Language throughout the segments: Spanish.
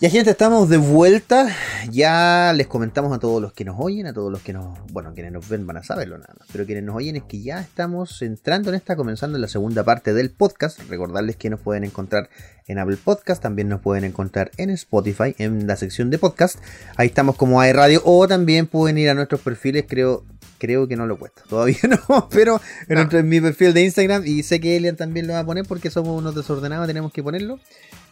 Ya gente, estamos de vuelta. Ya les comentamos a todos los que nos oyen, a todos los que nos, bueno, quienes nos ven van a saberlo nada más, pero quienes nos oyen es que ya estamos entrando en esta, comenzando en la segunda parte del podcast. Recordarles que nos pueden encontrar en Apple Podcast, también nos pueden encontrar en Spotify, en la sección de podcast. Ahí estamos como hay radio o también pueden ir a nuestros perfiles, creo creo que no lo cuesta. Todavía no, pero en, mi perfil de Instagram y sé que Elian también lo va a poner porque somos unos desordenados, tenemos que ponerlo.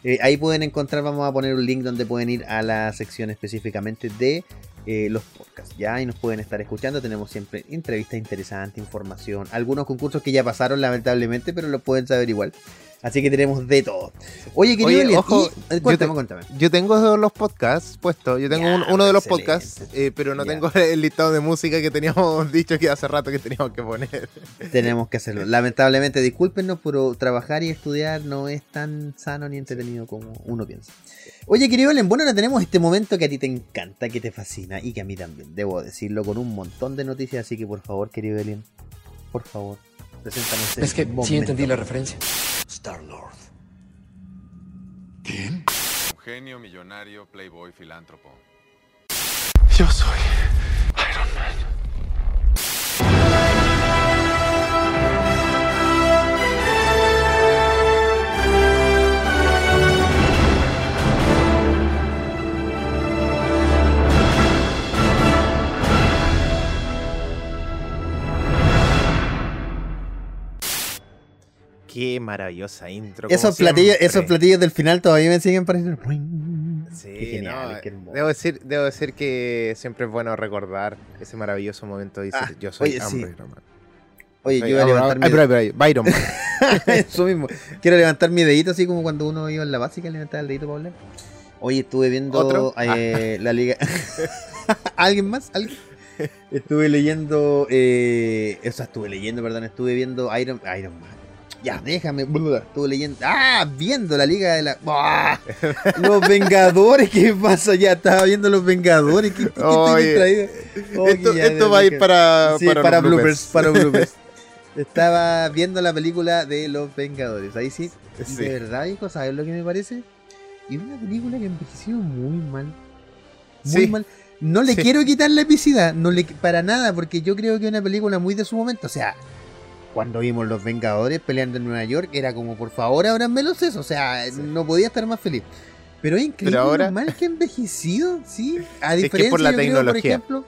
Eh, ahí pueden encontrar, vamos a poner un link donde pueden ir a la sección específicamente de eh, los podcasts. Ya ahí nos pueden estar escuchando. Tenemos siempre entrevistas interesantes, información, algunos concursos que ya pasaron lamentablemente, pero lo pueden saber igual. Así que tenemos de todo. Oye, querido ojo, eh, cuéntame, yo, cuéntame. Yo tengo los podcasts puestos. Yo tengo uno de los podcasts, eh, pero no tengo el listado de música que teníamos dicho que hace rato que teníamos que poner. Tenemos que hacerlo. Lamentablemente, discúlpenos, pero trabajar y estudiar no es tan sano ni entretenido como uno piensa. Oye, querido Ellen, bueno, ahora tenemos este momento que a ti te encanta, que te fascina y que a mí también, debo decirlo, con un montón de noticias. Así que por favor, querido Ellen, por favor, preséntame este Es que sí entendí la referencia. Star-Lord. ¿Quién? Un genio, millonario, playboy, filántropo. Yo soy Iron Man. Qué maravillosa intro. Esos platillos, esos platillos del final todavía me siguen pareciendo. Sí, genial, debo, decir, debo decir que siempre es bueno recordar ese maravilloso momento. Ah, yo soy oye, Oye, yo iba a levantar mi Byron. Eso mismo. Quiero levantar mi dedito así como cuando uno iba en la básica levantaba el dedito para hablar. Oye, estuve viendo eh, ah. la liga. ¿Alguien más? ¿Alguien? Estuve leyendo, eh, o sea, estuve leyendo, perdón, estuve viendo Iron, Iron Man. Ya, déjame. Estuve leyendo. ¡Ah! Viendo la liga de la. Los Vengadores, ¿qué pasa? Ya estaba viendo los Vengadores. ¿Qué, esto, va a ir para. para, bloopers. Para bloopers. estaba viendo la película de los Vengadores. Ahí sí. De verdad, hijo, ¿sabes lo que me parece? Y una película que envejeció muy mal. Muy mal. No le quiero quitar la epicidad, no le, para nada, porque yo creo que es una película muy de su momento. O sea, cuando vimos los Vengadores peleando en Nueva York, era como, por favor, ábranme los sesos. O sea, no podía estar más feliz. Pero es increíble ahora... mal que ha envejecido, ¿sí? A diferencia, es por la tecnología. por ejemplo,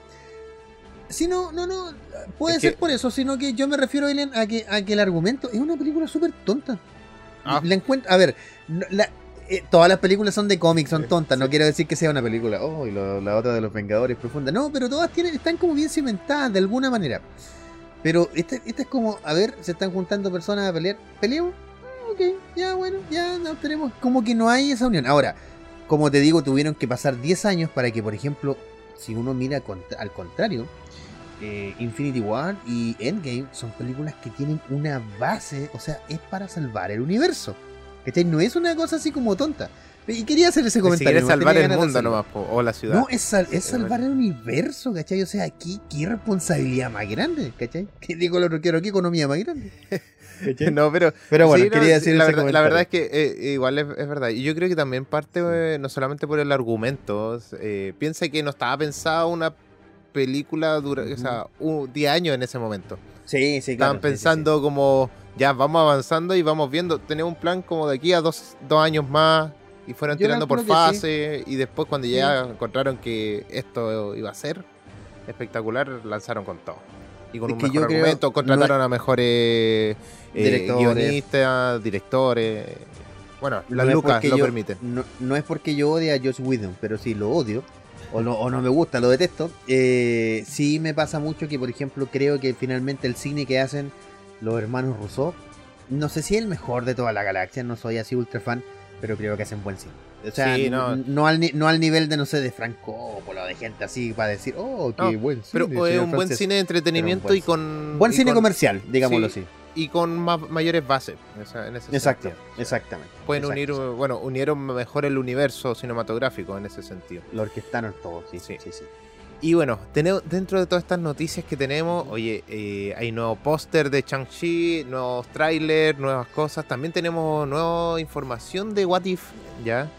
si no, no, no, puede ser por eso, sino que yo me refiero, a que, a que el argumento es una película súper tonta. Ah. La encuentro, a ver, eh, todas las películas son de cómics, son tontas, no quiero decir que sea una película, oh, y la otra de los Vengadores profunda, no, pero todas tienen, están como bien cimentadas de alguna manera. Pero este, este es como, a ver, se están juntando personas a pelear. ¿Peleamos? Ah, ok, ya bueno, ya no tenemos. Como que no hay esa unión. Ahora, como te digo, tuvieron que pasar 10 años para que, por ejemplo, si uno mira al contrario, eh, Infinity War y Endgame son películas que tienen una base, o sea, es para salvar el universo. ¿Cachai? No es una cosa así como tonta. Y quería hacer ese comentario. Si salvar el mundo nomás, o la ciudad. No, es, es salvar el universo, ¿cachai? O sea, aquí, qué responsabilidad más grande, ¿cachai? ¿Qué digo lo quiero? ¿Qué economía más grande? no, pero, pero bueno, quería decir la, verdad, la verdad es que eh, igual es, verdad. Y yo creo que también parte, eh, no solamente por el argumento, eh, piensa que no estaba pensada una película, dura, o sea, 10 años en ese momento. Sí, sí, claro. Estaban pensando como, ya vamos avanzando y vamos viendo, tenemos un plan como de aquí a dos, dos años más, y fueron tirando por fase y después cuando ya encontraron que esto iba a ser espectacular, lanzaron con todo. Y con un mejor argumento, contrataron a mejores eh, guionistas, directores. Bueno, las lucas lo permiten. No, es porque yo odie a Josh Whedon, pero sí lo odio. O no, o no me gusta, lo detesto. Eh, sí me pasa mucho que, por ejemplo, creo que finalmente el cine que hacen los hermanos Rousseau, no sé si es el mejor de toda la galaxia, no soy así ultra fan, pero creo que hacen buen cine. O sea, no. al, no al nivel de, no sé, de Franco o de gente así para decir, oh, qué buen cine. Pero es un buen cine de entretenimiento y con. Buen cine comercial, digámoslo así. Y con mayores bases. en ese Exacto, exactamente. Pueden unir, bueno, unieron mejor el universo cinematográfico en ese sentido. Lo orquestaron todo, sí, sí, sí. sí. Y bueno, tenemos, dentro de todas estas noticias que tenemos, oye, eh, hay nuevo póster de Chang-Chi, nuevos trailers, nuevas cosas. También tenemos nueva información de What If, ¿ya?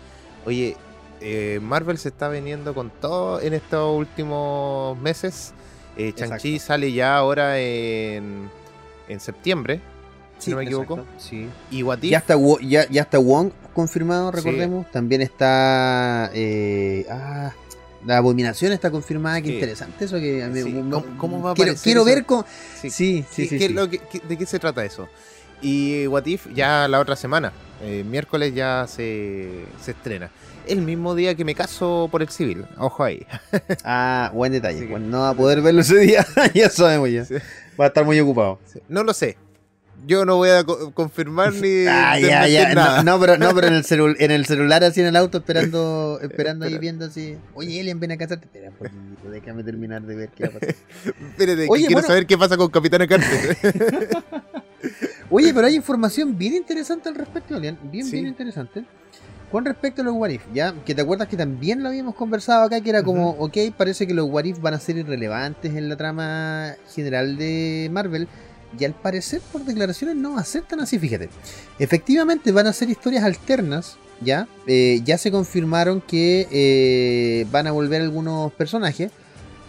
Oye, eh, Marvel se está veniendo con todo en estos últimos meses. Eh, Chang-Chi sale ya ahora en, en septiembre, si no me equivoco. Sí. Y What If- Ya está, ya, ya está Wong confirmado, recordemos. También está. eh, ah, la abominación está confirmada. Qué Sí. interesante eso. Que a mí- Sí, me- ¿cómo- cómo va a quiero, quiero eso? ver cómo. Sí. Sí, sí, ¿Qué- lo ¿De qué se trata eso? Y What If ya la otra semana, eh, miércoles ya se, se estrena. El mismo día que me caso por el civil, ojo ahí. Ah, buen detalle. Que- Bueno, no va a poder verlo ese día. ya sabemos ya. Va a estar muy ocupado. No lo sé. Yo no voy a co- confirmar ni Ah, ya, ya. nada. No, no, pero, no, pero en, el celu- en el celular, así en el auto, esperando esperando ahí viendo así. Oye, Elian, ven a casarte. Espera un poquito, déjame terminar de ver qué va a pasar. Espérate, Oye, quiero bueno. saber qué pasa con Capitana Carter. Oye, pero hay información bien interesante al respecto, Elian. Bien, Sí. bien interesante. Con respecto a los What If, ya, que te acuerdas que también lo habíamos conversado acá, que era como, ok, parece que los What If van a ser irrelevantes en la trama general de Marvel, y al parecer, por declaraciones, no va a ser tan así, fíjate. Efectivamente, van a ser historias alternas, ya, eh, ya se confirmaron que eh, van a volver algunos personajes,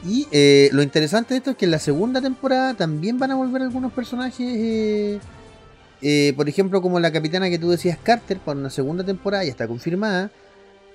y eh, lo interesante de esto es que en la segunda temporada también van a volver algunos personajes. por ejemplo, como la capitana que tú decías, Carter, para una segunda temporada, ya está confirmada.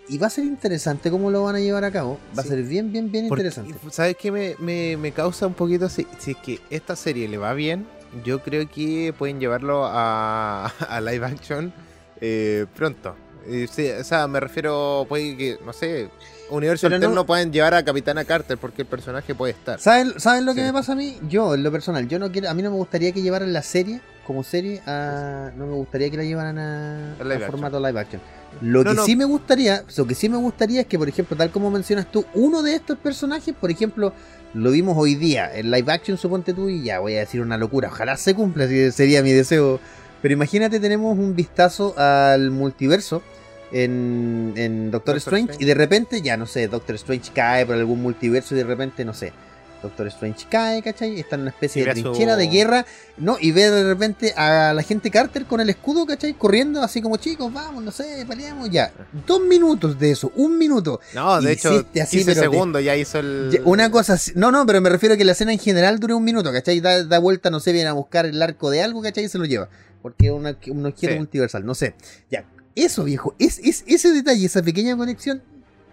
Y va a ser interesante cómo lo van a llevar a cabo. Va Sí. a ser bien, bien, bien Porque, interesante. ¿Sabes qué me, me- me causa un poquito? Si, si es que esta serie le va bien, yo creo que pueden llevarlo a, a live action eh, pronto. Eh, sí, o sea, me refiero, puede que, no sé, universo Pero no- pueden llevar a Capitana Carter porque el personaje puede estar. ¿Saben, ¿Saben lo que me pasa a mí? Yo, en lo personal, yo no quiero, a mí no me gustaría que llevaran la serie como serie a. No me gustaría que la llevaran a, live formato live action. Lo No, que no. sí me gustaría, lo que sí me gustaría es que, por ejemplo, tal como mencionas tú, uno de estos personajes, por ejemplo, lo vimos hoy día en live action, suponte tú, y ya voy a decir una locura. Ojalá se cumpla, sería mi deseo. Pero imagínate, tenemos un vistazo al multiverso en, en Doctor, Doctor Strange, Strange. y de repente, ya no sé, Doctor Strange cae por algún multiverso y de repente, no sé, Doctor Strange cae, ¿cachai? Está en una especie de su- trinchera de guerra, ¿no? Y ve de repente a la gente Carter con el escudo, ¿cachai? Corriendo así como chicos, vamos, no sé, peleamos ya. Dos minutos de eso, un minuto. No, de hecho, así, 15 pero te- segundos ya hizo el... Una cosa así, no, no, pero me refiero a que la escena en general dure un minuto, ¿cachai? Da, da vuelta, no sé, viene a buscar el arco de algo, ¿cachai? Y se lo lleva. Porque es una- un objeto Sí. multiversal, no sé. Ya, eso viejo, es, es ese detalle, esa pequeña conexión,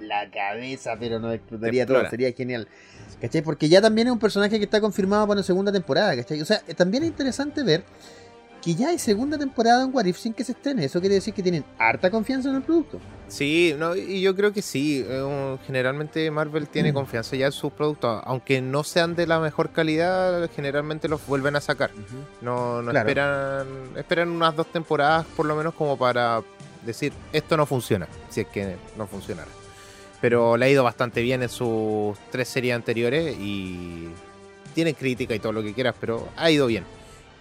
la cabeza, pero no explotaría Explora. todo, sería genial. ¿Cachai? Porque ya también es un personaje que está confirmado para una segunda temporada, ¿cachai? O sea, eh, también es interesante ver que ya hay segunda temporada en What If sin que se estrene. Eso quiere decir que tienen harta confianza en el producto. Sí, no, y yo creo que sí. eh, generalmente Marvel tiene Mm. confianza ya en sus productos. Aunque no sean de la mejor calidad, generalmente los vuelven a sacar. No, no Claro. esperan, esperan unas dos temporadas por lo menos como para decir esto no funciona, si es que no funcionara. Pero le ha ido bastante bien en sus tres series anteriores y tiene crítica y todo lo que quieras, pero ha ido bien.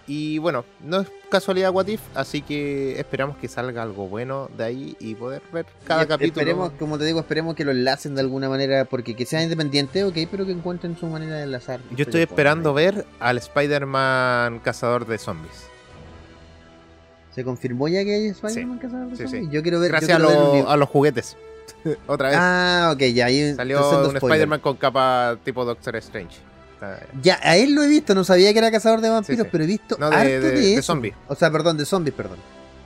Y bueno, no es casualidad What If, así que esperamos que salga algo bueno de ahí y poder ver cada Y capítulo. Esperemos, como te digo, esperemos que lo enlacen de alguna manera, porque que sea independiente, ok, pero que encuentren su manera de enlazar. Yo estoy esperando ver al Spider-Man cazador de zombies. ¿Se confirmó ya que hay Spider-Man cazador de sí, zombies? sí. Yo quiero ver. Gracias quiero lo- a los juguetes. Otra vez. Ah, ok, ya ahí Salió un. Spider-Man con capa tipo Doctor Strange. Está- Ya, a él lo he visto, no sabía que era cazador de vampiros, sí. pero he visto No, de, harto de, de, zombies. O sea, perdón, de zombies, perdón.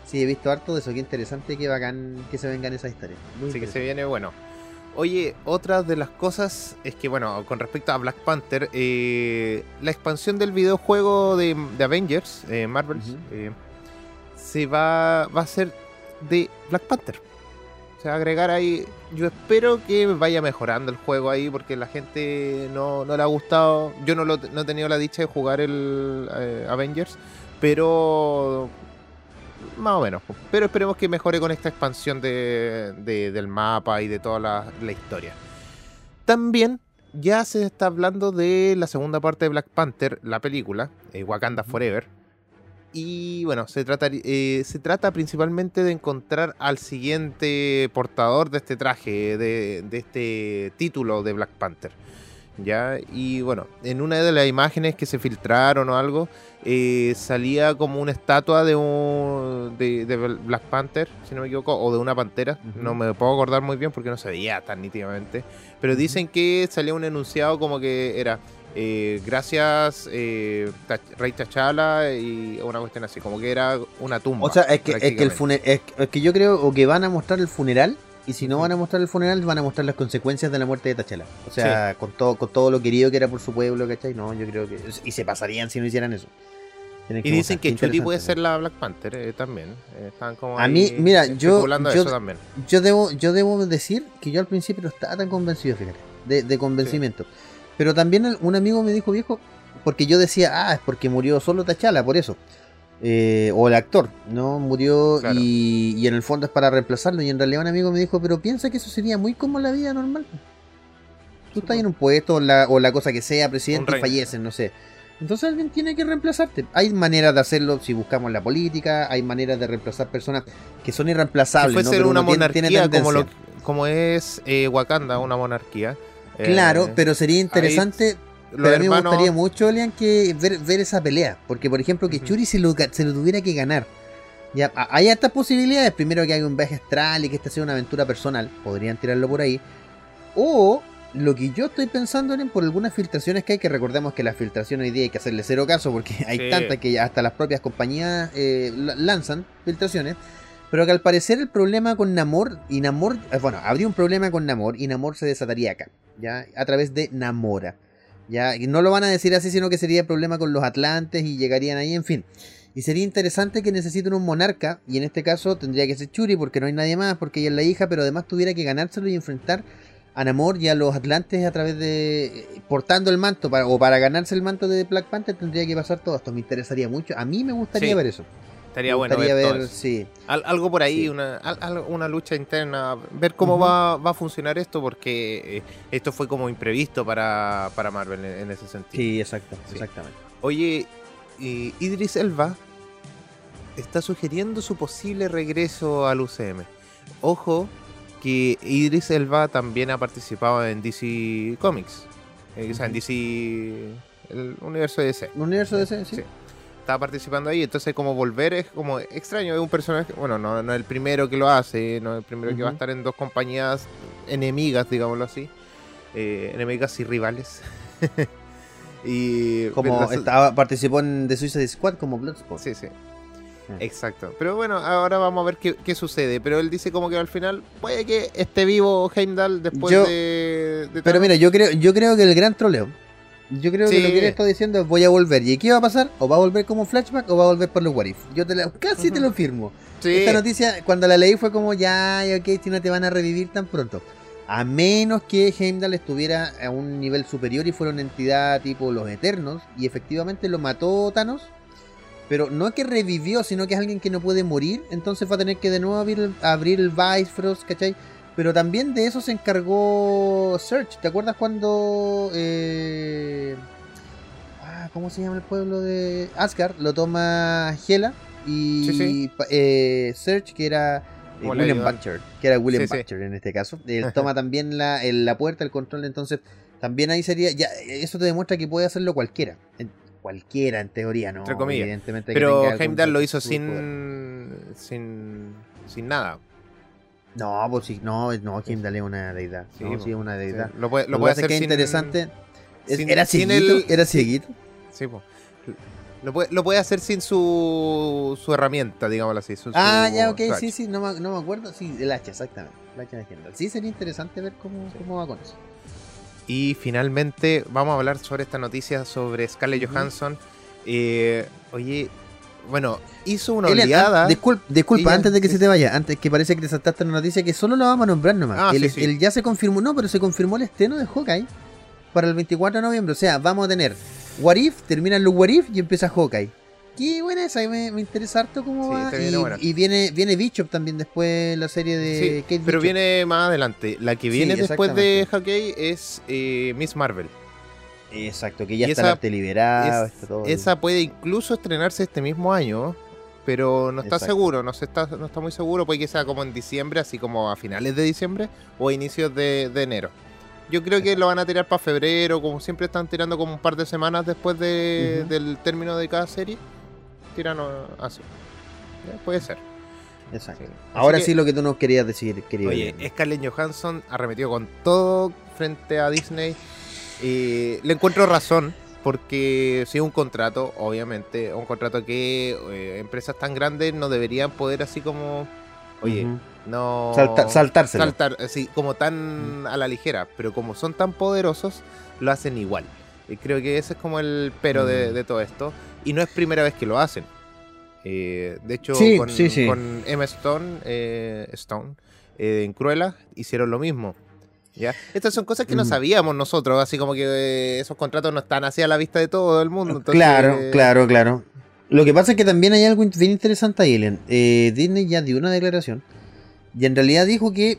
Sí, he visto harto de eso, qué interesante, qué bacán que se vengan esas historias. Muy Así que se viene bueno. Oye, otra de las cosas es que, bueno, con respecto a Black Panther, eh, la expansión del videojuego de, de Avengers, eh, Marvel, eh, se va, va a ser de Black Panther. Se va a agregar ahí. Yo espero que vaya mejorando el juego ahí porque la gente no, no le ha gustado. Yo no, lo, no he tenido la dicha de jugar el eh, Avengers, pero más o menos. Pero esperemos que mejore con esta expansión de- del mapa y de toda la, la historia. También ya se está hablando de la segunda parte de Black Panther, la película, eh, Wakanda Forever. Y bueno, se trata, eh, se trata principalmente de encontrar al siguiente portador de este traje, de, de este título de Black Panther. ¿ya? Y bueno, en una de las imágenes que se filtraron o algo, eh, salía como una estatua de un de, Black Panther, si no me equivoco, o de una pantera, no me puedo acordar muy bien porque no se veía tan nítidamente, pero dicen que salía un enunciado como que era eh, gracias eh, Rey Tachala y una cuestión así, como que era una tumba. O sea, es que, es que el funeral, es, que yo creo o que van a mostrar el funeral y si no van a mostrar el funeral, van a mostrar las consecuencias de la muerte de Tachala. O sea, con todo con todo lo querido que era por su pueblo, ¿cachai? No, yo creo que... Y se pasarían si no hicieran eso. y dicen que Churi puede ser la Black Panther eh, también. Eh, como a mí, mira, yo, yo, yo, debo, yo debo decir que yo al principio no estaba tan convencido, fíjate, de, convencimiento. Pero también un amigo me dijo, viejo, porque yo decía, ah, es porque murió solo Tachala, por eso. Eh, o el actor, ¿no? Murió y, en el fondo es para reemplazarlo. Y en realidad un amigo me dijo, pero piensa que eso sería muy como la vida normal. Tú estás en un puesto o la, cosa que sea, presidente, y fallecen, no sé. Entonces alguien tiene que reemplazarte. Hay maneras de hacerlo si buscamos la política, hay maneras de reemplazar personas que son irreemplazables. ser una monarquía como, es eh, Wakanda, una monarquía. Claro, eh, pero sería interesante pero a mí me gustaría mucho, que ver, esa pelea. Porque, por ejemplo, que Churi se lo, se lo tuviera que ganar. Ya, hay estas posibilidades. Primero que haga un viaje astral y que esta sea una aventura personal. Podrían tirarlo por ahí. O lo que yo estoy pensando en por algunas filtraciones que hay, que recordemos que las filtraciones hoy día hay que hacerle cero caso porque hay tantas que hasta las propias compañías eh, lanzan filtraciones. Pero que al parecer el problema con Namor y Namor, eh, bueno, habría un problema con Namor y Namor se desataría acá, ya, a través de Namora. Ya, y no lo van a decir así, sino que sería problema con los Atlantes y llegarían ahí, en fin. Y sería interesante que necesiten un monarca, y en este caso tendría que ser Churi, porque no hay nadie más, porque ella es la hija, pero además tuviera que ganárselo y enfrentar a Namor y a los Atlantes a través de. portando el manto, para, o para ganarse el manto de Black Panther tendría que pasar todo esto. Me interesaría mucho. A mí me gustaría ver eso. Estaría bueno ver, sí. algo por ahí, una, una lucha interna, ver cómo va, va, a funcionar esto, porque eh, esto fue como imprevisto para, Marvel en, ese sentido. Sí, exacto, exactamente. Oye, Idris Elba está sugiriendo su posible regreso al UCM. Ojo que Idris Elba también ha participado en DC Comics, eh, o sea, en DC, el universo de DC. ¿El universo de DC? sí estaba participando ahí. Entonces, como volver es como extraño. Es un personaje, bueno, no, es el primero que lo hace, no es el primero que va a estar en dos compañías enemigas, digámoslo así. Eh, enemigas y rivales. y como estaba, participó en The Suicide Squad como Bloodsport. Sí, sí. Ah. Exacto. Pero bueno, ahora vamos a ver qué, sucede. Pero él dice como que al final puede que esté vivo Heimdall después de, Pero mira, yo creo, yo creo que el gran troleo yo creo que lo que él está diciendo es voy a volver. ¿Y qué va a pasar? ¿O va a volver como flashback o va a volver por los what if? Yo te casi te lo firmo. Esta noticia, cuando la leí fue como ya, ok, si no te van a revivir tan pronto. A menos que Heimdall estuviera a un nivel superior y fuera una entidad tipo los Eternos. Y efectivamente lo mató Thanos. Pero no es que revivió, sino que es alguien que no puede morir. Entonces va a tener que de nuevo abrir, abrir el Bifrost, ¿cachai? Pero también de eso se encargó Search. ¿Te acuerdas cuando... Eh, ah, ¿Cómo se llama el pueblo de Asgard? Lo toma Hela y eh, Search, que era... Eh, William Butcher, que era William Butcher en este caso. Él toma también la, la puerta, el control, entonces también ahí sería, ya eso te demuestra que puede hacerlo cualquiera. cualquiera en teoría, ¿no? Entre comillas. Evidentemente Pero Heimdall lo hizo sin, sin, sin nada. No, pues sí, no, no, Heimdall es una deidad. Sí, no, sí, es una deidad. Lo puede, lo puede hacer que sin, interesante. ¿Era cieguito? ¿Era cieguito? Sí, pues. Lo puede, lo puede hacer sin su, su herramienta, digámoslo así. ah, ya, ok, sí, sí, no me, no me acuerdo. Sí, el hacha, exactamente. El hacha de Heimdall. Sí, sería interesante ver cómo, cómo va con eso. Y finalmente vamos a hablar sobre esta noticia sobre Scarlett Johansson. Eh, oye, bueno, hizo una oleada. disculpa, antes de que se te vaya, antes que parece que te saltaste la noticia que solo lo vamos a nombrar nomás. Ah, él, ya se confirmó, no, pero se confirmó el estreno de Hawkeye para el 24 de noviembre. O sea, vamos a tener What If, terminan los What If y empieza Hawkeye. Qué buena esa, me, me interesa harto cómo va. Y, viene, viene Bishop también después la serie de Kate Pero viene más adelante. La que viene después de Hawkeye es eh, Miss Marvel. Exacto, que ya está esa, liberado. esa puede incluso estrenarse este mismo año, pero no está seguro, no, se está, no está muy seguro. Puede que sea como en diciembre, así como a finales de diciembre o a inicios de, enero. Yo creo que lo van a tirar para febrero, como siempre están tirando como un par de semanas después de, del término de cada serie. Tiran así. Puede ser. Exacto. Ahora sí lo que tú nos querías decir, querido. Oye, Scarlett Johansson arremetió con todo frente a Disney. Y le encuentro razón, porque si es un contrato, obviamente, un contrato que eh, empresas tan grandes no deberían poder así como, oye, no... saltarse. Saltar, así como tan a la ligera, pero como son tan poderosos, lo hacen igual. Y creo que ese es como el pero de todo esto. Y no es primera vez que lo hacen. Eh, de hecho, con, Emma Stone, eh, Stone eh, en Cruella hicieron lo mismo. ¿Ya? Estas son cosas que no mm. sabíamos nosotros, así como que esos contratos no están así a la vista de todo el mundo. claro, claro, claro. Lo que pasa es que también hay algo bien interesante ahí, Ellen. Disney ya dio una declaración y en realidad dijo que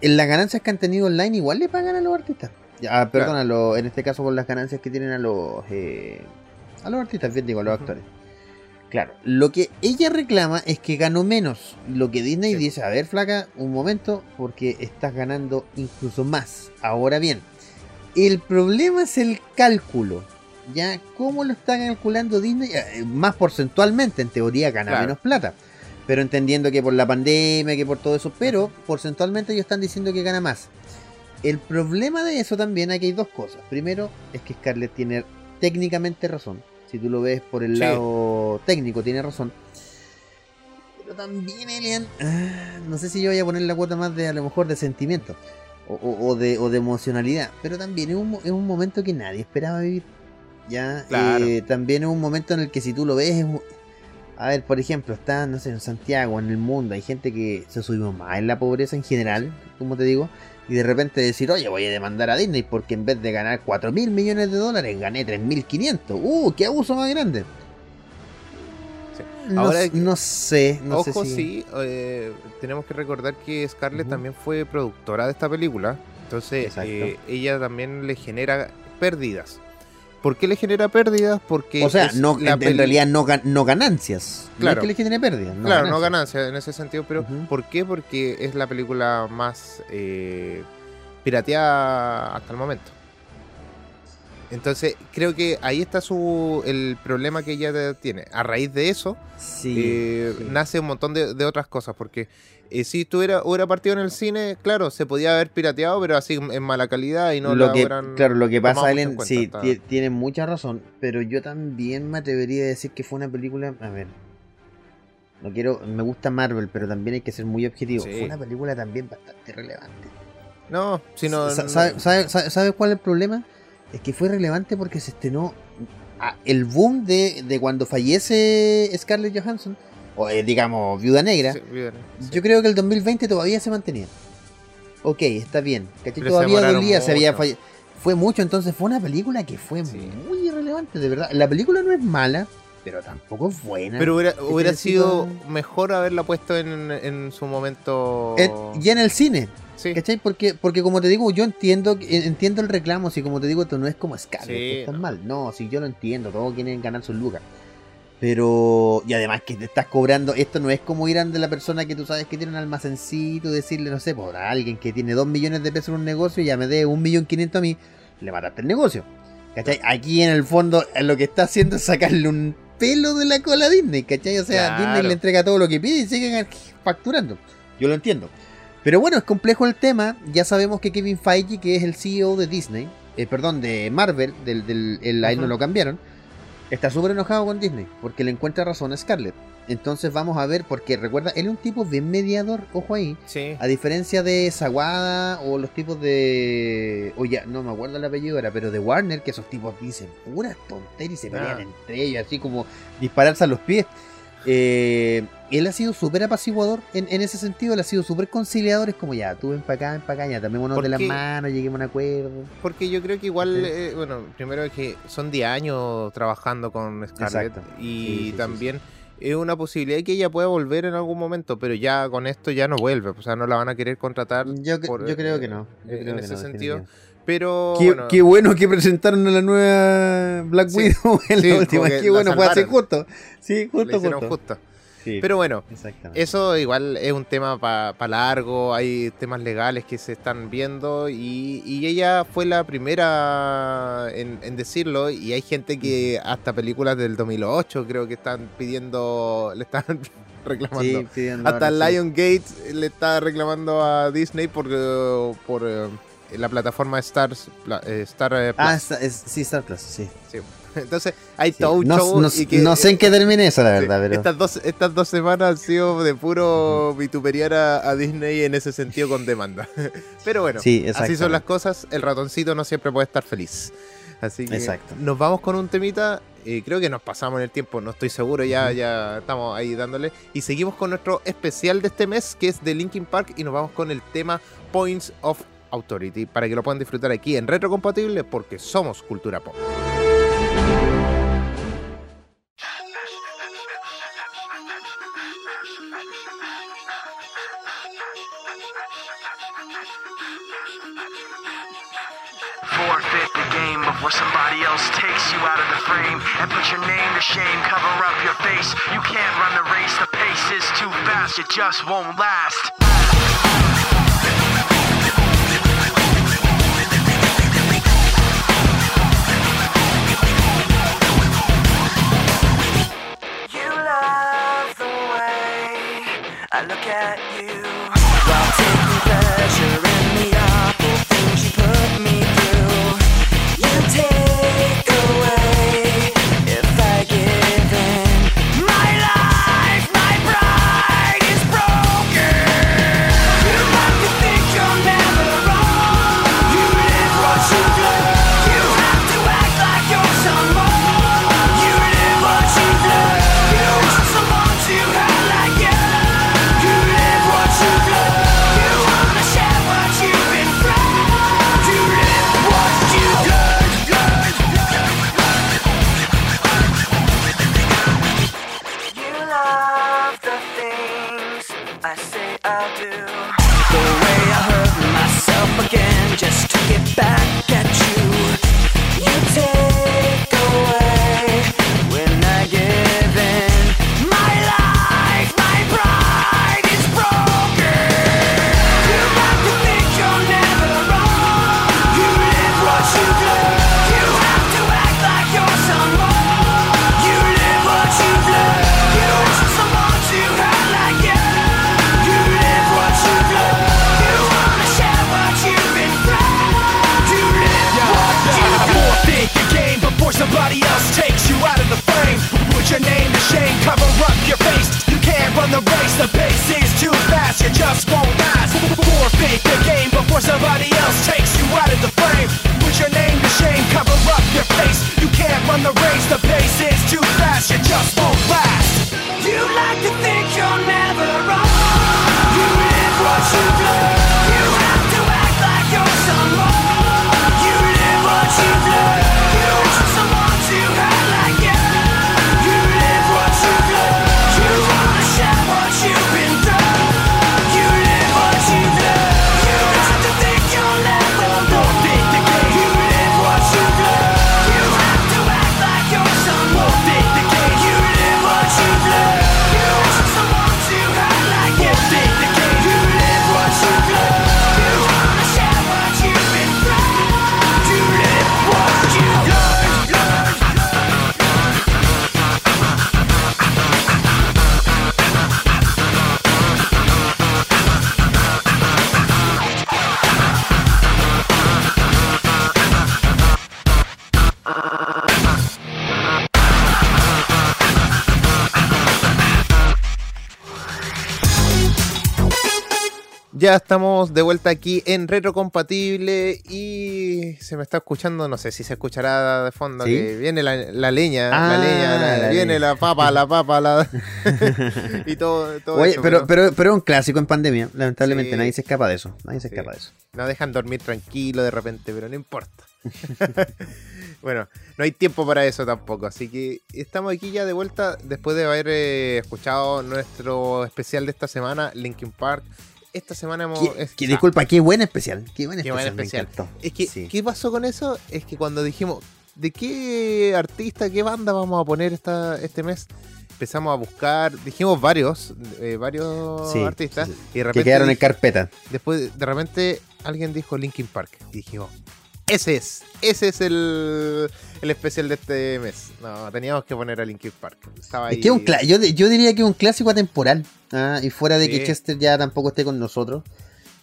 en las ganancias que han tenido online igual le pagan a los artistas. Ya, perdón, en este caso por las ganancias que tienen a los a los artistas, bien digo, a los actores. Claro, lo que ella reclama es que ganó menos. Lo que Disney dice, a ver, flaca, un momento, porque estás ganando incluso más. Ahora bien, el problema es el cálculo. ¿Ya? ¿Cómo lo está calculando Disney? Eh, más porcentualmente, en teoría gana menos plata. Pero entendiendo que por la pandemia, que por todo eso, pero porcentualmente ellos están diciendo que gana más. El problema de eso también, aquí hay dos cosas. Primero, es que Scarlett tiene técnicamente razón si tú lo ves por el lado técnico, tiene razón. Pero también, Elian, ah, no sé si yo voy a poner la cuota más de a lo mejor de sentimiento o, de, emocionalidad, pero también es un, es un, momento que nadie esperaba vivir. Ya, eh, también es un momento en el que si tú lo ves, a ver, por ejemplo, está, no sé, en Santiago, en el mundo, hay gente que se subió más en la pobreza en general, como te digo, y de repente decir, oye, voy a demandar a Disney porque en vez de ganar 4 mil millones de dólares, gané 3.500. ¡Uh, qué abuso más grande! Ahora, no sé, no ojo, sé sí, eh, tenemos que recordar que Scarlett también fue productora de esta película, entonces eh, ella también le genera pérdidas. ¿Por qué le genera pérdidas? Porque. O sea, no, en, realidad no, no ganancias. Claro. No es que le genere pérdidas. claro, no ganancias en ese sentido. Pero, ¿por qué? Porque es la película más eh, pirateada hasta el momento. Entonces, creo que ahí está su el problema que ella tiene. A raíz de eso, eh, nace un montón de, de otras cosas. Porque y si tuviera, hubiera partido en el cine, claro, se podía haber pirateado, pero así en mala calidad y no lo que, Claro, lo que pasa, Ellen, sí, tiene mucha razón, pero yo también me atrevería a decir que fue una película, a ver, no quiero, me gusta Marvel, pero también hay que ser muy objetivo. Fue una película también bastante relevante. No, si no... ¿Sabes cuál es el problema? Es que fue relevante porque se estrenó el boom de, de cuando fallece Scarlett Johansson o eh, digamos Viuda Negra, yo creo que el 2020 todavía se mantenía. Ok, está bien. Todavía dolía, se había Fue mucho, entonces fue una película que fue muy irrelevante, de verdad. La película no es mala, pero tampoco es buena. Pero hubiera, sido mejor haberla puesto en, su momento. ya en el cine. ¿Cachai? Porque, porque como te digo, yo entiendo entiendo el reclamo, si como te digo, esto no es como Scarlett, sí, mal. No, si yo lo entiendo, todos quieren ganar sus lucas. Pero, y además que te estás cobrando, esto no es como ir de la persona que tú sabes que tiene un almacencito, decirle, no sé, por alguien que tiene dos millones de pesos en un negocio y ya me dé un millón quinientos a mí, le mataste el negocio. ¿Cachai? Aquí en el fondo lo que está haciendo es sacarle un pelo de la cola a Disney, ¿cachai? O sea, Disney le entrega todo lo que pide y siguen facturando. Yo lo entiendo. Pero bueno, es complejo el tema. Ya sabemos que Kevin Feige, que es el CEO de Disney, eh, perdón, de Marvel, del, del el, ahí no lo cambiaron está súper enojado con Disney porque le encuentra razón a Scarlett. Entonces vamos a ver, porque recuerda, él es un tipo bien mediador, ojo ahí. Sí. A diferencia de Saguada o los tipos de. Oye, no me acuerdo el apellido ahora, pero de Warner, que esos tipos dicen puras tonterías y se pelean ah. entre ellos, así como dispararse a los pies. Eh, él ha sido súper apaciguador en, ese sentido, él ha sido súper conciliador, es como ya, tú ven para acá, ven para acá, ya, también uno de las manos, lleguemos a un acuerdo. Porque yo creo que igual, eh, bueno, primero es que son 10 años trabajando con Scarlett y también es una posibilidad que ella pueda volver en algún momento, pero ya con esto ya no vuelve, o sea, no la van a querer contratar. Yo, yo creo que no. en ese sentido. Pero. Qué bueno. que presentaron a la nueva Black Widow en la última. Qué bueno, fue así justo. Sí, justo, justo. Pero bueno, eso igual es un tema para largo, hay temas legales que se están viendo y, ella fue la primera en, decirlo y hay gente que hasta películas del 2008 creo que están pidiendo, le están reclamando. hasta Lion Gates le está reclamando a Disney por, por eh, la plataforma Stars, eh, Star eh, Plus. Ah, sí, Star Plus, sí. Entonces, hay todo un no, show. No, y que, no, sé en qué termine eso, la verdad. pero... estas, dos, estas dos semanas han sido de puro vituperiar a, Disney en ese sentido con demanda. pero bueno, así son las cosas. El ratoncito no siempre puede estar feliz. Así que Exacto. nos vamos con un temita. Eh, creo que nos pasamos en el tiempo, no estoy seguro, ya, ya estamos ahí dándole. Y seguimos con nuestro especial de este mes, que es de Linkin Park, y nos vamos con el tema Points of Authority, para que lo puedan disfrutar aquí en Retrocompatible, porque somos cultura pop. Forfeit the game of where somebody else takes you out of the frame and put your name to shame, cover up your face. You can't run the race, the pace is too fast, it just won't last. Ya estamos de vuelta aquí en Retrocompatible y se me está escuchando, no sé si se escuchará de fondo, que viene la, leña, la ah, leña, viene la papa, la papa, la... y todo, todo eso, pero, pero, pero, es un clásico en pandemia, lamentablemente nadie se escapa de eso, nadie se escapa de eso. No dejan dormir tranquilo de repente, pero no importa. bueno, no hay tiempo para eso tampoco, así que estamos aquí ya de vuelta después de haber eh, escuchado nuestro especial de esta semana, Linkin Park esta semana hemos. disculpa, qué buen especial. Qué buen especial. Es que, ¿qué pasó con eso? Es que cuando dijimos, ¿de qué artista, qué banda vamos a poner esta, este mes? empezamos a buscar, dijimos varios, eh, varios Sí, artistas, sí, y de Que repente quedaron en carpeta. después de repente alguien dijo Linkin Park y dijimos, ese es, ese es el, el especial de este mes. No, teníamos que poner a Linkin Park. Estaba ahí. Es que un yo, yo diría que es un clásico atemporal. ¿ah? Y fuera de que. Chester ya tampoco esté con nosotros.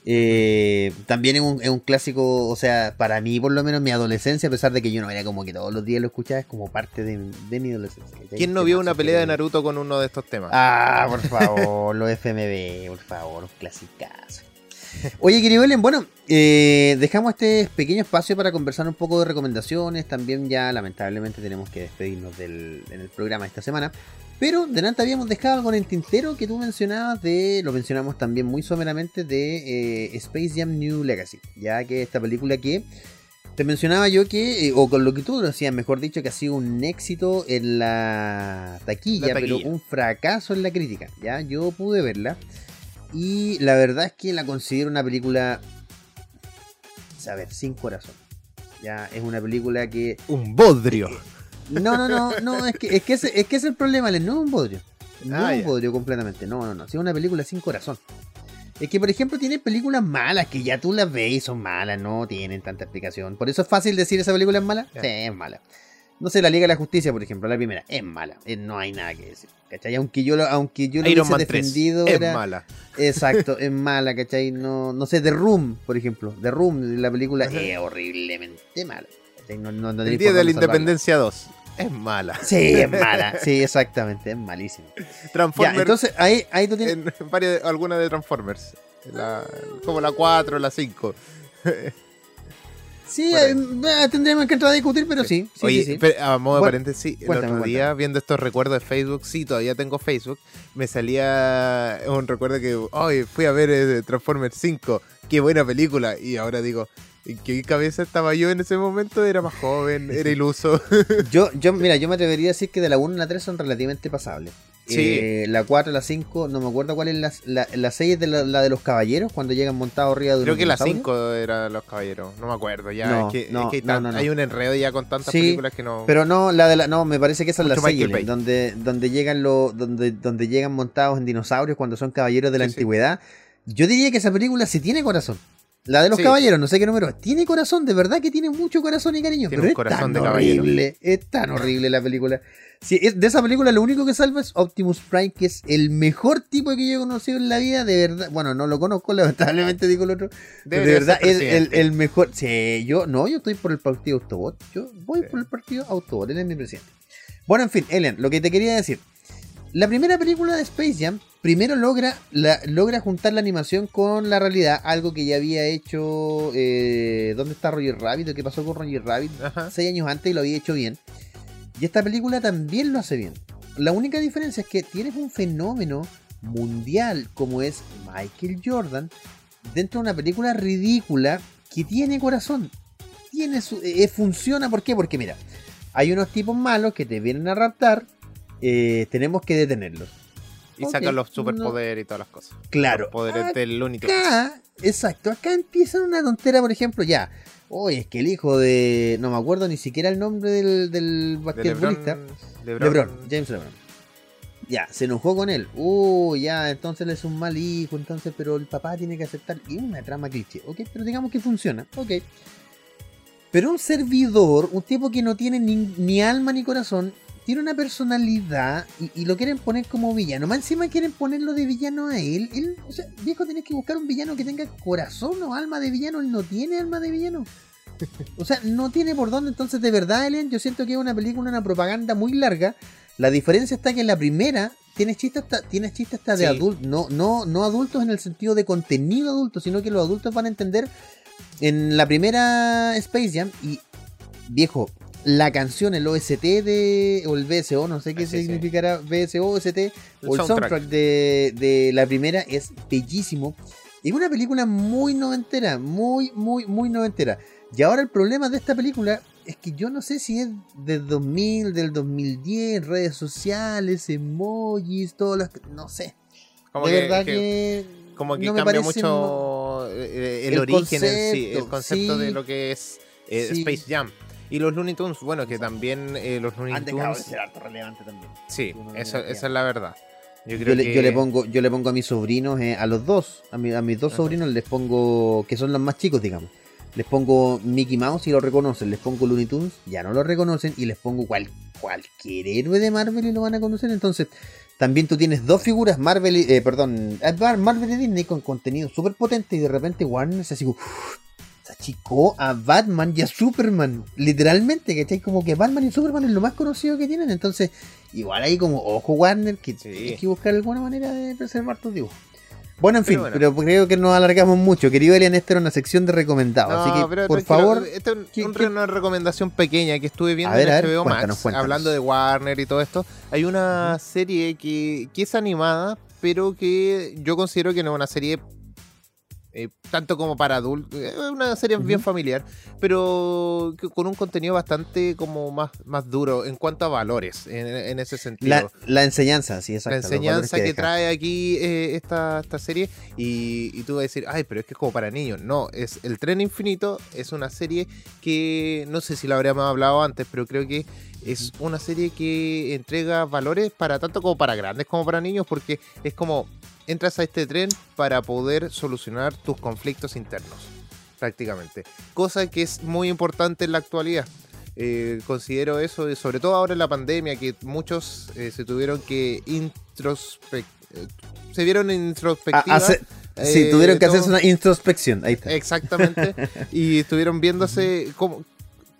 eh, también es un, es un clásico, o sea, para mí por lo menos mi adolescencia, a pesar de que yo no era como que todos los días lo escuchaba, es como parte de, de mi adolescencia. ¿Quién no vio una pelea de Naruto con uno de estos temas? Ah, por favor, los FMB, por favor, los clasicazos. Oye, querido Ellen, bueno, eh, dejamos este pequeño espacio para conversar un poco de recomendaciones. También ya lamentablemente tenemos que despedirnos del, en el programa esta semana. Pero delante habíamos dejado algo en el tintero que tú mencionabas de, lo mencionamos también muy someramente, de eh, Space Jam New Legacy. Ya que esta película que te mencionaba yo que, eh, o con lo que tú decías, mejor dicho, que ha sido un éxito en la taquilla, La taquilla. pero un fracaso en la crítica. Ya, yo pude verla. Y la verdad es que la considero una película. A ver, sin corazón. Ya, es una película que. Un bodrio. No, no, no, no, es que es, que ese- es, que es el problema, no es un bodrio. No Ah, es un bodrio completamente, no, no, no. Es una película sin corazón. Es que, por ejemplo, tiene películas malas que ya tú las ves y son malas, no tienen tanta explicación. Por eso es fácil decir esa película es mala. Sí, es mala. No sé, la Liga de la Justicia, por ejemplo, la primera, es mala. No hay nada que decir. ¿Cachai? Aunque yo lo, aunque yo lo Iron hubiese Man 3 defendido. es era- mala. Exacto, es mala, ¿cachai? No, no sé, The Room, por ejemplo. The Room, la película Ajá. es horriblemente mala. No, no, no El Día de la. Independencia 2 es mala. Sí, es mala. Sí, exactamente, es malísima. Ya, Transformers entonces ahí, ahí tú tienes. en varias, algunas de Transformers. La- como la 4, la 5. Sí, ahí. eh, tendríamos que entrar a discutir, pero sí. sí, Oye, sí, sí. pero, a modo de Bueno, paréntesis, el cuéntame, otro día viendo estos recuerdos de Facebook, sí, todavía tengo Facebook, me salía un recuerdo que, ay, fui a ver eh, Transformers 5, qué buena película, y ahora digo, ¿en qué cabeza estaba yo en ese momento? Era más joven, era iluso. Yo, yo, mira, yo me atrevería a decir que de la 1 a la 3 son relativamente pasables. Sí. Eh, la 4, la 5, no me acuerdo cuál es la, la, la 6 es de la, la de los caballeros cuando llegan montados arriba de Creo que la dinosaurios. 5 era Los Caballeros, no me acuerdo, ya, No, es que, no, es que hay, tan- no, hay un enredo ya con tantas Sí, películas que no... Pero no, la de la, no, me parece que esa es la Mucho 6, Michael Bay. donde, donde llegan los, donde, donde llegan montados en dinosaurios cuando son caballeros de la sí. antigüedad. Yo diría que esa película sí tiene corazón. La de los Sí. caballeros, no sé qué número. Tiene corazón, de verdad que tiene mucho corazón y cariño. Tiene pero un es corazón tan de caballero. horrible, es tan horrible la película. Sí, es- de esa película lo único que salva es Optimus Prime, que es el mejor tipo que yo he conocido en la vida, de verdad. Bueno, no lo conozco, lamentablemente digo el otro. De verdad, es el, el mejor. Sí, yo no, yo estoy por el partido Autobot. Yo voy Sí. por el partido Autobot, él es mi presidente. Bueno, en fin, Elian, lo que te quería decir. La primera película de Space Jam primero logra, la, logra juntar la animación con la realidad, algo que ya había hecho. Eh, ¿Dónde está Roger Rabbit? ¿O qué pasó con Roger Rabbit? Ajá. Seis años antes y lo había hecho bien. Y esta película también lo hace bien. La única diferencia es que tienes un fenómeno mundial como es Michael Jordan dentro de una película ridícula que tiene corazón. Tiene su, eh, funciona, ¿por qué? Porque mira, hay unos tipos malos que te vienen a raptar, eh, tenemos que detenerlos. Y Ok, sacan los no- superpoderes y todas las cosas. Claro. Los poderes del Looney Tunes. Acá, exacto, acá empieza una tontera, por ejemplo, ya. Oye, es que el hijo de. No me acuerdo ni siquiera el nombre del, del De basquetbolista. Lebron, LeBron, James LeBron. Ya, se enojó con él. Uh, ya, entonces él es un mal hijo, entonces, pero el papá tiene que aceptar. Y una trama cliché, ¿ok? Pero digamos que funciona, ok. Pero un servidor, un tipo que no tiene ni, ni alma ni corazón, tiene una personalidad y, y lo quieren poner como villano. Más encima quieren ponerlo de villano a él. él o sea, viejo, tenés que buscar un villano que tenga corazón o alma de villano. Él no tiene alma de villano. O sea, no tiene por dónde. Entonces, de verdad, Elian, yo siento que es una película, una propaganda muy larga. La diferencia está que en la primera tienes chistes hasta, tienes chistes hasta de adultos. No, no, no adultos en el sentido de contenido adulto, sino que los adultos van a entender en la primera Space Jam. Y, viejo, la canción, el OST de. o el VSO, no sé qué Ah, significará VSO, OST, El o el soundtrack de, de la primera es bellísimo. Y es una película muy noventera, muy, muy, muy noventera. Y ahora el problema de esta película es que yo no sé si es del 2000, del 2010, redes sociales, emojis, todas las... No sé. Como de que- verdad que- que... Como que no cambia mucho eh, el, el origen en sí, el concepto, concepto sí. de lo que es eh, Sí. Space Jam. Y los Looney Tunes, bueno, que también eh, los Looney Han dejado de Tunes. ser harto relevante también. Sí, eso, esa es la verdad. Yo Yo creo le, que. yo le pongo, yo le pongo a mis sobrinos, eh, a los dos, a, mi- a mis dos Ajá. sobrinos les pongo, que son los más chicos, digamos. Les pongo Mickey Mouse y lo reconocen, les pongo Looney Tunes, ya no lo reconocen, y les pongo cual, cualquier héroe de Marvel y lo van a conocer. Entonces, también tú tienes dos figuras, Marvel y, eh, perdón, eh, Mar- Marvel y Disney con contenido súper potente y de repente Warner se así achicó a Batman y a Superman, literalmente, ¿cachai? Como que Batman y Superman es lo más conocido que tienen, entonces, igual ahí como, ojo Warner, que Sí. tienes que buscar alguna manera de preservar tus dibujos. Bueno, en Pero fin, bueno. pero creo que nos alargamos mucho. Querido Elian, esta era una sección de recomendados, No, así que, pero por favor, Esta es un- ¿qué- un- qué- una recomendación pequeña que estuve viendo A ver, en a ver, HBO cuéntanos, Max, cuéntanos. hablando de Warner y todo esto. Hay una serie que, que es animada, pero que yo considero que no es una serie eh, tanto como para adultos. Es una serie bien familiar, pero con un contenido bastante como más, más duro en cuanto a valores, en, en ese sentido. la, la enseñanza, sí, exacto. la enseñanza que, trae aquí eh, esta, esta serie y, y tú vas a decir, ay, pero es que es como para niños. No, es El Tren Infinito es una serie que no sé si la habríamos hablado antes, pero creo que es una serie que entrega valores para tanto como para grandes como para niños porque es como entras a este tren para poder solucionar tus conflictos internos prácticamente. Cosa que es muy importante en la actualidad. Eh, considero eso, y sobre todo ahora en la pandemia, que muchos eh, se tuvieron que introspec eh, se vieron en Ah, hace- sí, eh, tuvieron que todo- hacerse una introspección. Ahí está. Exactamente. y estuvieron viéndose cómo,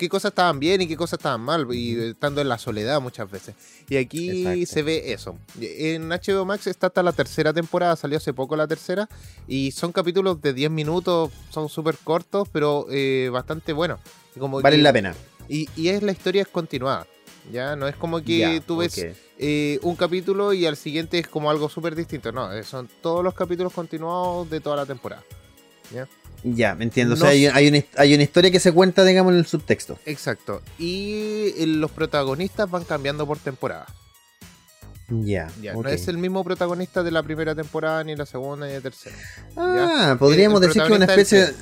qué cosas estaban bien y qué cosas estaban mal, y estando en la soledad muchas veces. Y aquí Exacto. se ve eso. En HBO Max está hasta la tercera temporada, salió hace poco la tercera, y son capítulos de 10 minutos, son súper cortos, pero eh, bastante buenos. Como Vale que- la pena. Y, y es la historia es continuada. Ya no es como que Ya, tú ves ok. eh, un capítulo y al siguiente es como algo súper distinto. No, eh, son todos los capítulos continuados de toda la temporada. Ya, me entiendo. O sea, hay, hay una, hay una historia que se cuenta, digamos, en el subtexto. Exacto. Y eh, los protagonistas van cambiando por temporada. Ya. Ya. No es el mismo protagonista de la primera temporada, ni la segunda, ni la tercera. Ah, podríamos El decir que es una del especie.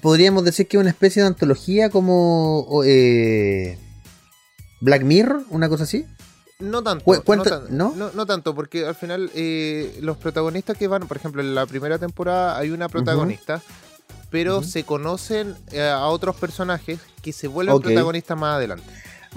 Podríamos decir que es una especie de antología como. eh, Black Mirror, una cosa así. No tanto. No, tan- ¿no? no, no tanto, porque al final eh, los protagonistas que van, por ejemplo, en la primera temporada hay una protagonista, pero se conocen eh, a otros personajes que se vuelven Ok. protagonistas más adelante.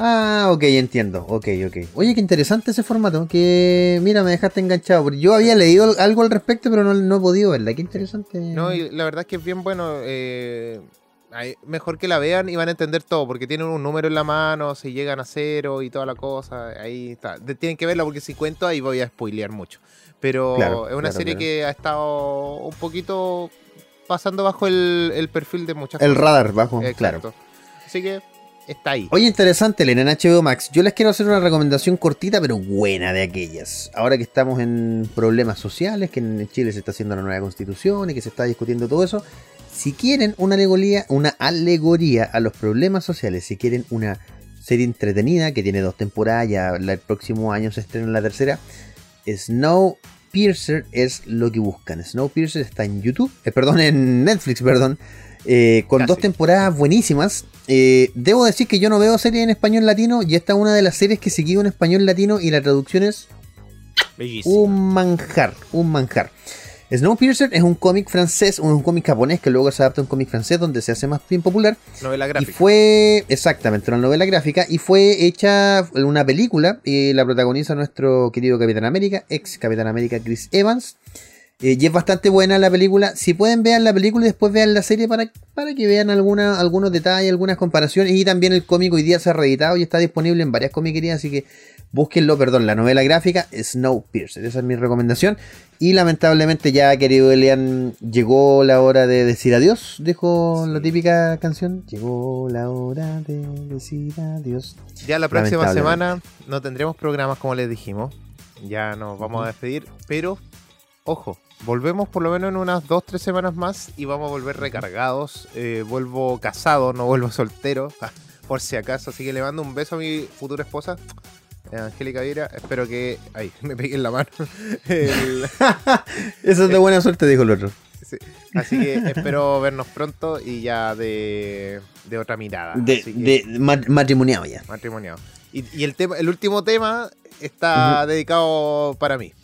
Ah, ok, entiendo. Ok, ok. Oye, qué interesante ese formato. Que mira, me dejaste enganchado. porque Yo había leído algo al respecto, pero no, no he podido verla. Qué interesante. No, y la verdad es que es bien bueno. eh, mejor que la vean y van a entender todo, porque tienen un número en la mano, si llegan a cero y toda la cosa. Ahí está. Tienen que verla porque si cuento ahí voy a spoilear mucho. Pero Claro, es una claro, serie claro. que ha estado un poquito pasando bajo el, el perfil de muchas El cosas. radar bajo, Exacto. claro. Así que está ahí. Oye, interesante, Elena, en HBO Max. Yo les quiero hacer una recomendación cortita, pero buena de aquellas. Ahora que estamos en problemas sociales, que en Chile se está haciendo la nueva constitución y que se está discutiendo todo eso, si quieren una alegoría, una alegoría a los problemas sociales, si quieren una serie entretenida que tiene dos temporadas, ya el próximo año se estrena la tercera, Snowpiercer es lo que buscan. Snowpiercer está en YouTube, eh, perdón, en Netflix, perdón. eh, con Casi. dos temporadas buenísimas. Eh, debo decir que yo no veo series en español latino y esta es una de las series que seguido en español latino y la traducción es un manjar, un manjar. Snowpiercer es un cómic francés, un cómic japonés que luego se adapta a un cómic francés donde se hace más bien popular. Novela Y gráfica. fue exactamente una novela gráfica y fue hecha una película y la protagoniza nuestro querido Capitán América, ex Capitán América Chris Evans. Eh, y es bastante buena la película. Si pueden ver la película y después vean la serie para, para que vean alguna, algunos detalles, algunas comparaciones. Y también el cómic hoy día se ha reeditado y está disponible en varias comiquerías, así que búsquenlo, perdón, la novela gráfica Snowpiercer. Esa es mi recomendación. Y lamentablemente ya, querido Elian, llegó la hora de decir adiós, dijo la Sí. típica canción. Llegó la hora de decir adiós. Ya la próxima semana no tendremos programas como les dijimos. Ya nos vamos a despedir, pero ojo, volvemos por lo menos en unas 2-3 semanas más y vamos a volver recargados. Eh, vuelvo casado, no vuelvo soltero, por si acaso. Así que le mando un beso a mi futura esposa, Angélica Vieira. Espero que. Ay, me pegué en la mano. El- Eso es de buena suerte, dijo el otro. Así que espero vernos pronto y ya de, de otra mirada. De, que- de ma- matrimoniado ya. matrimoniado. Y, y el tema, el último tema está dedicado para mí.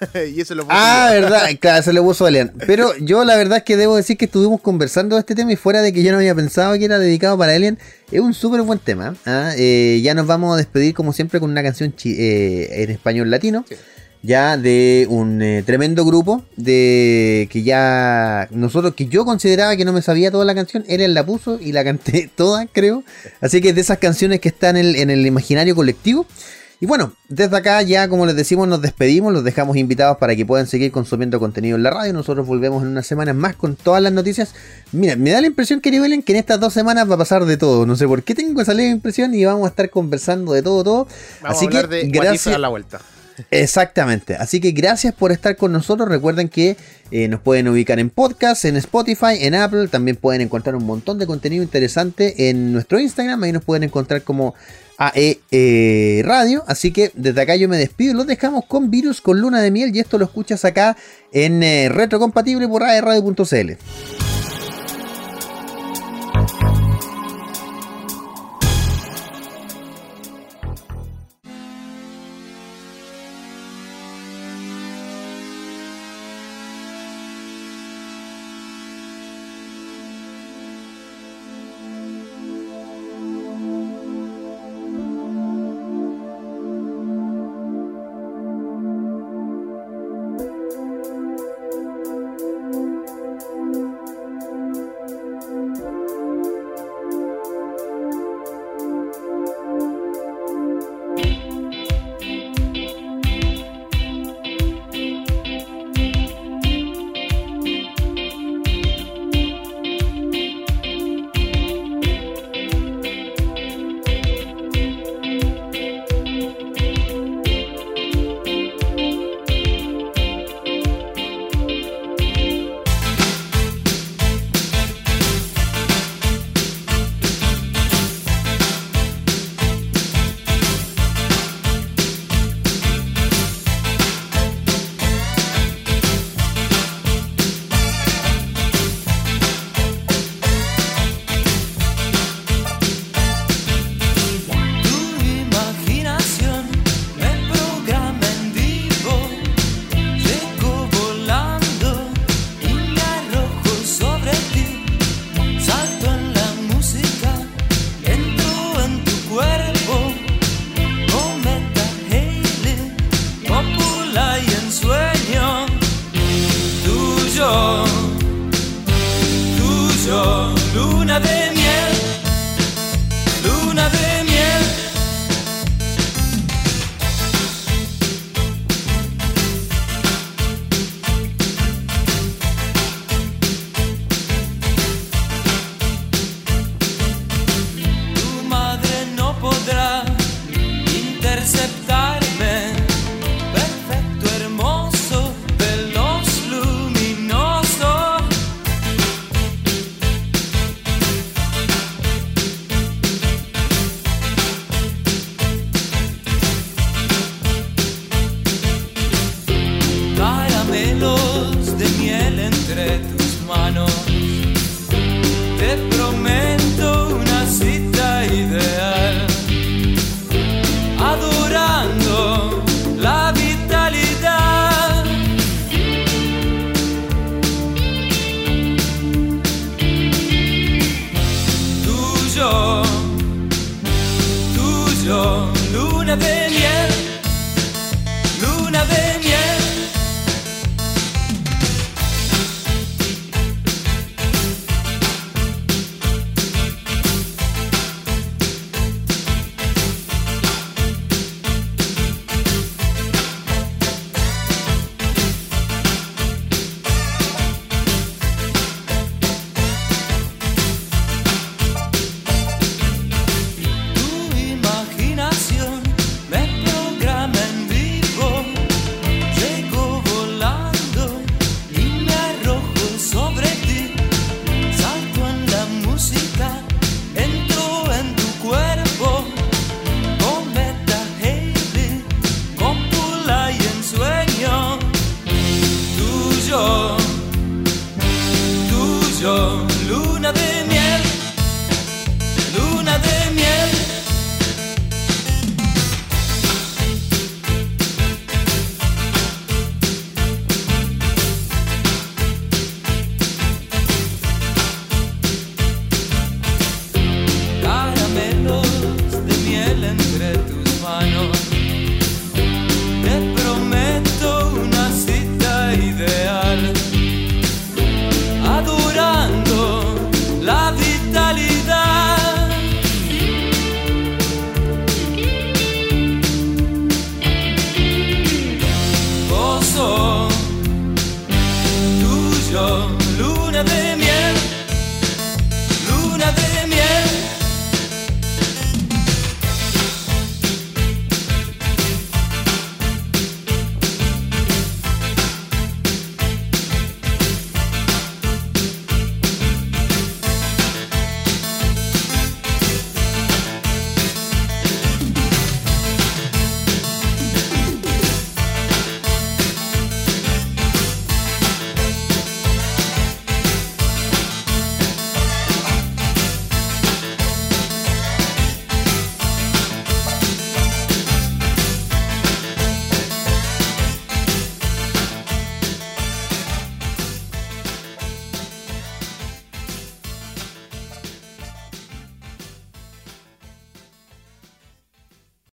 y eso lo puse Ah, verdad, claro, se lo puso Elian. Pero yo la verdad es que debo decir que estuvimos conversando de este tema y fuera de que yo no había pensado que era dedicado para Elian, es un súper buen tema. ¿ah? Eh, ya nos vamos a despedir como siempre con una canción eh, en español latino. Sí. Ya de un eh, tremendo grupo de que ya nosotros que yo consideraba que no me sabía toda la canción, Elian la puso y la canté toda, creo. Así que es de esas canciones que están en el, en el imaginario colectivo. Y bueno, desde acá ya como les decimos nos despedimos, los dejamos invitados para que puedan seguir consumiendo contenido en la radio. Nosotros volvemos en unas semanas más con todas las noticias. Mira, me da la impresión, querido Belén, que en estas dos semanas va a pasar de todo. No sé por qué tengo esa leve impresión y vamos a estar conversando de todo, todo. Vamos Así a que de gracias. a la vuelta. Exactamente. Así que gracias por estar con nosotros. Recuerden que eh, nos pueden ubicar en podcast, en Spotify, en Apple. También pueden encontrar un montón de contenido interesante en nuestro Instagram. Ahí nos pueden encontrar como AE eh, Radio. Así que desde acá yo me despido. Los dejamos con Virus, con Luna de Miel. Y esto lo escuchas acá en eh, Retrocompatible por aeradio.cl. Tuyo, tuyo, luna de